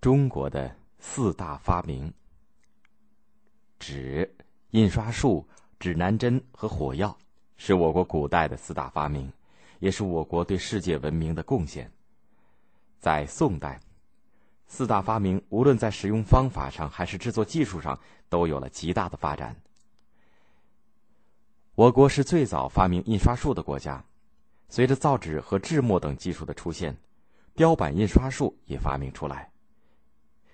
中国的四大发明：纸、印刷术、指南针和火药，是我国古代的四大发明，也是我国对世界文明的贡献。在宋代，四大发明无论在使用方法上还是制作技术上，都有了极大的发展。我国是最早发明印刷术的国家，随着造纸和制墨等技术的出现，雕版印刷术也发明出来。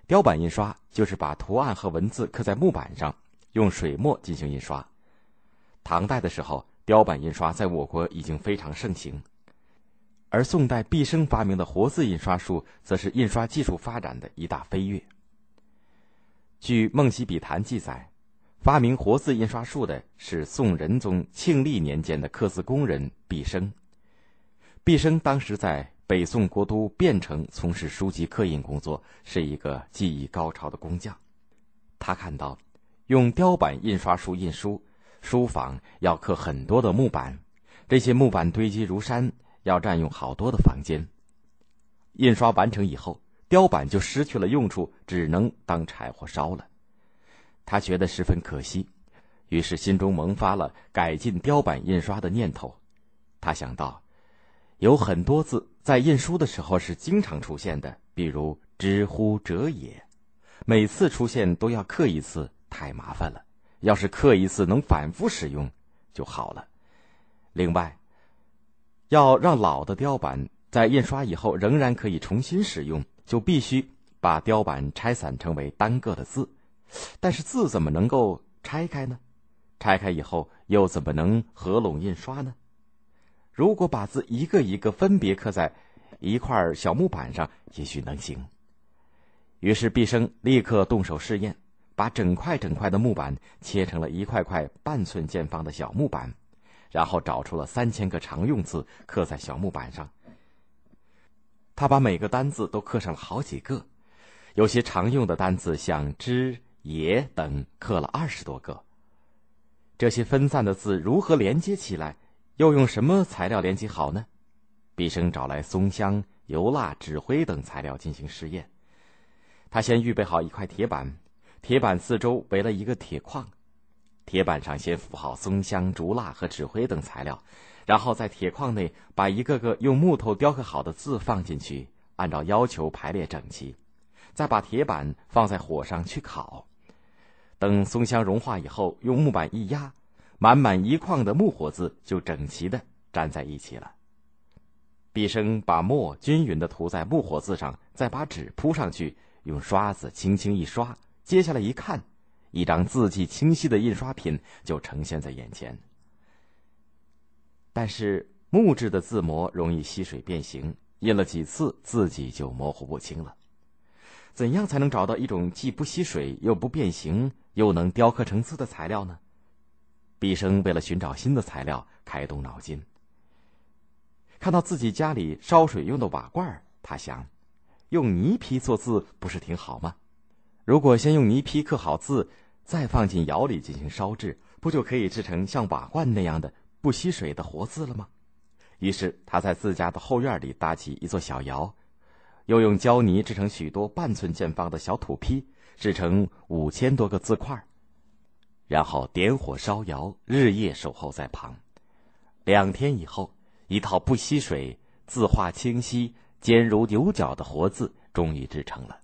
雕版印刷就是把图案和文字刻在木板上，用水墨进行印刷。唐代的时候，雕版印刷在我国已经非常盛行，而宋代毕生发明的活字印刷术，则是印刷技术发展的一大飞跃。据《梦溪笔谈》记载，发明活字印刷术的是宋仁宗庆历年间的刻字工人毕生。毕生当时在。北宋国都汴城从事书籍刻印工作，是一个技艺高超的工匠。他看到，用雕版印刷术印书，书房要刻很多的木板，这些木板堆积如山，要占用好多的房间。印刷完成以后，雕版就失去了用处，只能当柴火烧了。他觉得十分可惜，于是心中萌发了改进雕版印刷的念头。他想到。有很多字在印书的时候是经常出现的，比如“知乎者也”，每次出现都要刻一次，太麻烦了。要是刻一次能反复使用就好了。另外，要让老的雕版在印刷以后仍然可以重新使用，就必须把雕版拆散成为单个的字。但是字怎么能够拆开呢？拆开以后又怎么能合拢印刷呢？如果把字一个一个分别刻在一块小木板上，也许能行。于是毕生立刻动手试验，把整块整块的木板切成了一块块半寸见方的小木板，然后找出了三千个常用字刻在小木板上。他把每个单字都刻上了好几个，有些常用的单字像“之”“也”等刻了二十多个。这些分散的字如何连接起来？又用什么材料连接好呢？毕生找来松香、油蜡、纸灰等材料进行试验。他先预备好一块铁板，铁板四周围了一个铁框，铁板上先敷好松香、竹蜡和纸灰等材料，然后在铁框内把一个个用木头雕刻好的字放进去，按照要求排列整齐，再把铁板放在火上去烤。等松香融化以后，用木板一压。满满一框的木活字就整齐的粘在一起了。毕生把墨均匀的涂在木活字上，再把纸铺上去，用刷子轻轻一刷，接下来一看，一张字迹清晰的印刷品就呈现在眼前。但是木质的字模容易吸水变形，印了几次字迹就模糊不清了。怎样才能找到一种既不吸水又不变形又能雕刻成字的材料呢？毕生为了寻找新的材料，开动脑筋。看到自己家里烧水用的瓦罐，他想，用泥坯做字不是挺好吗？如果先用泥坯刻好字，再放进窑里进行烧制，不就可以制成像瓦罐那样的不吸水的活字了吗？于是他在自家的后院里搭起一座小窑，又用胶泥制成许多半寸见方的小土坯，制成五千多个字块。然后点火烧窑，日夜守候在旁。两天以后，一套不吸水、字画清晰、坚如牛角的活字终于制成了。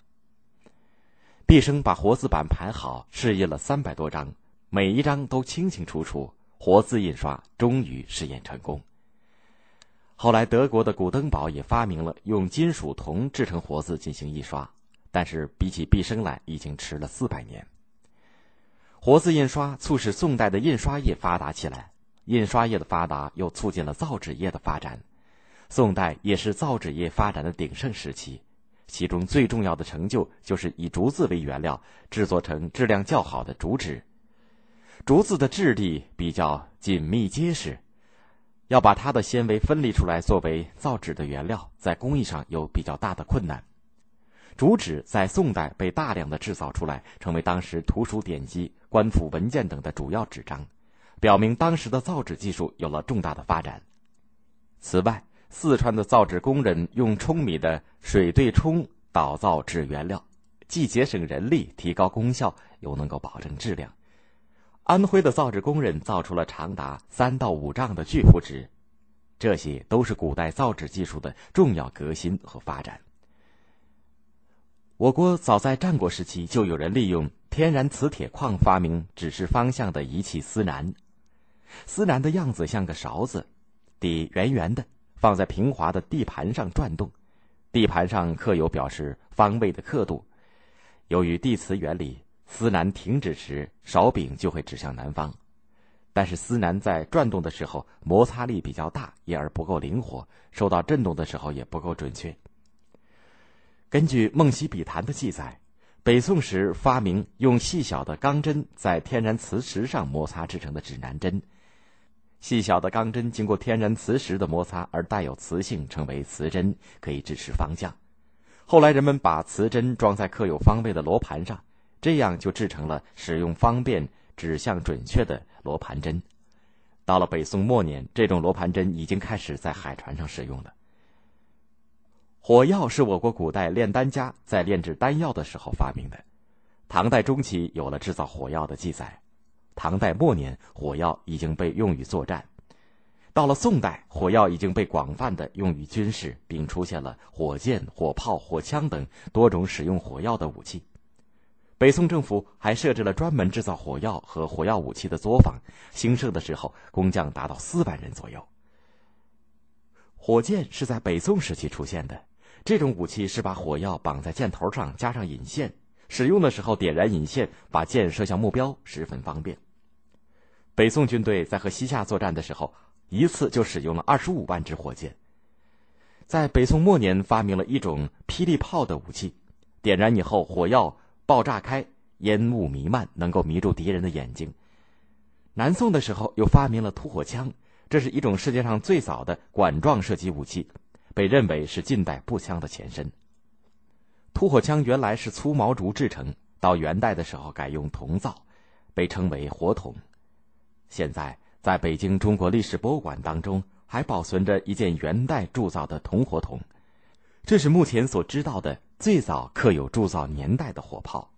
毕生把活字板排好，试印了三百多张，每一张都清清楚楚。活字印刷终于试验成功。后来，德国的古登堡也发明了用金属铜制成活字进行印刷，但是比起毕生来，已经迟了四百年。活字印刷促使宋代的印刷业发达起来，印刷业的发达又促进了造纸业的发展。宋代也是造纸业发展的鼎盛时期，其中最重要的成就就是以竹子为原料制作成质量较好的竹纸。竹子的质地比较紧密结实，要把它的纤维分离出来作为造纸的原料，在工艺上有比较大的困难。竹纸在宋代被大量的制造出来，成为当时图书典籍、官府文件等的主要纸张，表明当时的造纸技术有了重大的发展。此外，四川的造纸工人用舂米的水对冲捣造纸原料，既节省人力、提高功效，又能够保证质量。安徽的造纸工人造出了长达三到五丈的巨幅纸，这些都是古代造纸技术的重要革新和发展。我国早在战国时期就有人利用天然磁铁矿发明指示方向的仪器司南。司南的样子像个勺子，底圆圆的，放在平滑的地盘上转动，地盘上刻有表示方位的刻度。由于地磁原理。司南停止时，勺柄就会指向南方，但是司南在转动的时候摩擦力比较大，因而不够灵活，受到震动的时候也不够准确。根据《梦溪笔谈》的记载，北宋时发明用细小的钢针在天然磁石上摩擦制成的指南针。细小的钢针经过天然磁石的摩擦而带有磁性，称为磁针，可以指示方向。后来人们把磁针装在刻有方位的罗盘上。这样就制成了使用方便、指向准确的罗盘针。到了北宋末年，这种罗盘针已经开始在海船上使用了。火药是我国古代炼丹家在炼制丹药的时候发明的。唐代中期有了制造火药的记载，唐代末年火药已经被用于作战。到了宋代，火药已经被广泛的用于军事，并出现了火箭、火炮、火枪等多种使用火药的武器。北宋政府还设置了专门制造火药和火药武器的作坊，兴盛的时候工匠达到四万人左右。火箭是在北宋时期出现的，这种武器是把火药绑在箭头上，加上引线，使用的时候点燃引线，把箭射向目标，十分方便。北宋军队在和西夏作战的时候，一次就使用了二十五万支火箭。在北宋末年，发明了一种霹雳炮的武器，点燃以后，火药。爆炸开，烟雾弥漫，能够迷住敌人的眼睛。南宋的时候，又发明了突火枪，这是一种世界上最早的管状射击武器，被认为是近代步枪的前身。突火枪原来是粗毛竹制成，到元代的时候改用铜造，被称为火筒。现在在北京中国历史博物馆当中，还保存着一件元代铸造的铜火筒，这是目前所知道的。最早刻有铸造年代的火炮。